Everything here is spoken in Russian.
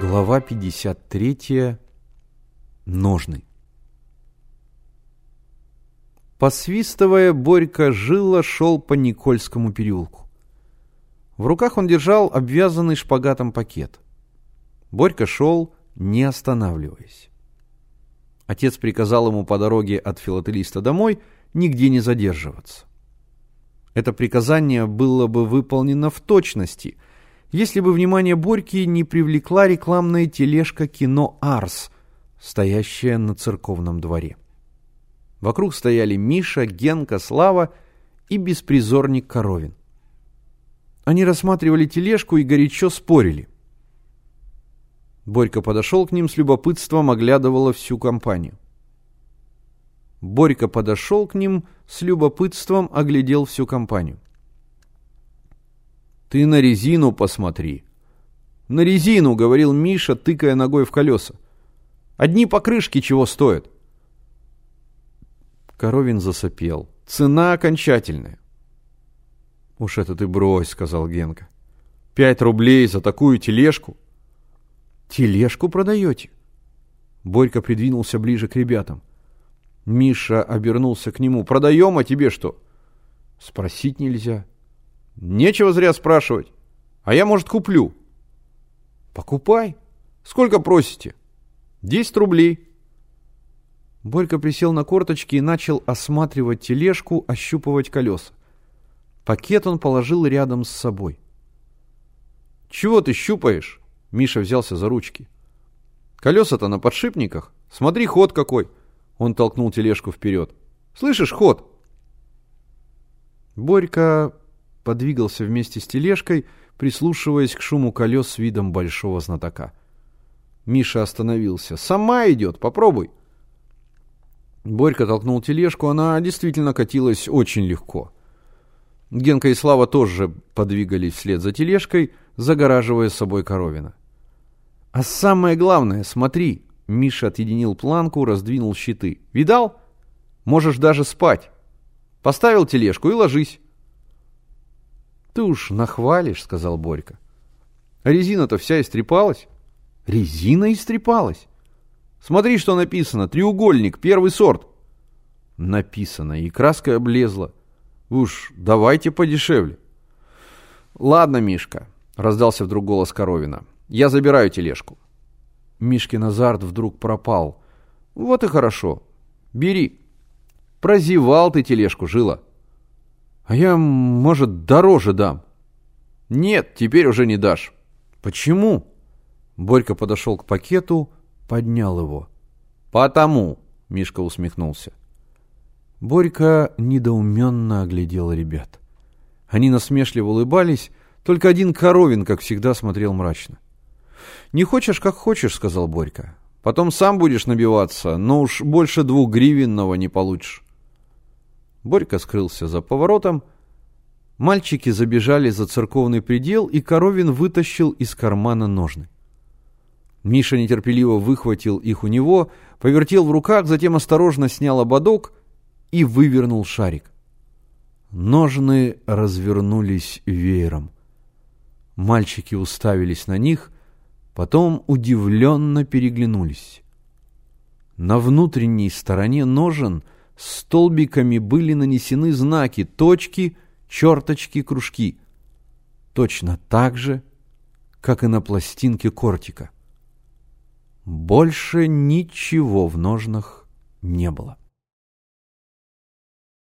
Глава 53. Ножны. Посвистывая, Борька жило шел по Никольскому переулку. В руках он держал обвязанный шпагатом пакет. Борька шел, не останавливаясь. Отец приказал ему по дороге от филателиста домой нигде не задерживаться. Это приказание было бы выполнено в точности – если бы внимание Борьки не привлекла рекламная тележка кино «Арс», стоящая на церковном дворе. Вокруг стояли Миша, Генка, Слава и беспризорник Коровин. Они рассматривали тележку и горячо спорили. Борька подошел к ним с любопытством, оглядывала всю компанию. Борька подошел к ним с любопытством, оглядел всю компанию. Ты на резину посмотри. На резину, говорил Миша, тыкая ногой в колеса. Одни покрышки чего стоят? Коровин засопел. Цена окончательная. Уж это ты брось, сказал Генка. Пять рублей за такую тележку. Тележку продаете? Борька придвинулся ближе к ребятам. Миша обернулся к нему. Продаем, а тебе что? Спросить нельзя. Нечего зря спрашивать. А я, может, куплю. Покупай. Сколько просите? Десять рублей. Борька присел на корточки и начал осматривать тележку, ощупывать колеса. Пакет он положил рядом с собой. «Чего ты щупаешь?» Миша взялся за ручки. «Колеса-то на подшипниках. Смотри, ход какой!» Он толкнул тележку вперед. «Слышишь, ход?» Борька подвигался вместе с тележкой, прислушиваясь к шуму колес с видом большого знатока. Миша остановился. «Сама идет, попробуй!» Борька толкнул тележку, она действительно катилась очень легко. Генка и Слава тоже подвигались вслед за тележкой, загораживая собой коровина. «А самое главное, смотри!» Миша отъединил планку, раздвинул щиты. «Видал? Можешь даже спать. Поставил тележку и ложись. Ты уж нахвалишь, сказал Борька. Резина-то вся истрепалась. Резина истрепалась. Смотри, что написано. Треугольник, первый сорт. Написано, и краска облезла. Уж давайте подешевле. Ладно, Мишка, раздался вдруг голос Коровина. Я забираю тележку. Мишкин азарт вдруг пропал. Вот и хорошо. Бери. Прозевал ты тележку, жила. А я, может, дороже дам. Нет, теперь уже не дашь. Почему? Борька подошел к пакету, поднял его. Потому, Мишка усмехнулся. Борька недоуменно оглядел ребят. Они насмешливо улыбались, только один Коровин, как всегда, смотрел мрачно. «Не хочешь, как хочешь», — сказал Борька. «Потом сам будешь набиваться, но уж больше двух гривенного не получишь». Борька скрылся за поворотом. Мальчики забежали за церковный предел, и Коровин вытащил из кармана ножны. Миша нетерпеливо выхватил их у него, повертел в руках, затем осторожно снял ободок и вывернул шарик. Ножны развернулись веером. Мальчики уставились на них, потом удивленно переглянулись. На внутренней стороне ножен — столбиками были нанесены знаки, точки, черточки, кружки. Точно так же, как и на пластинке кортика. Больше ничего в ножнах не было.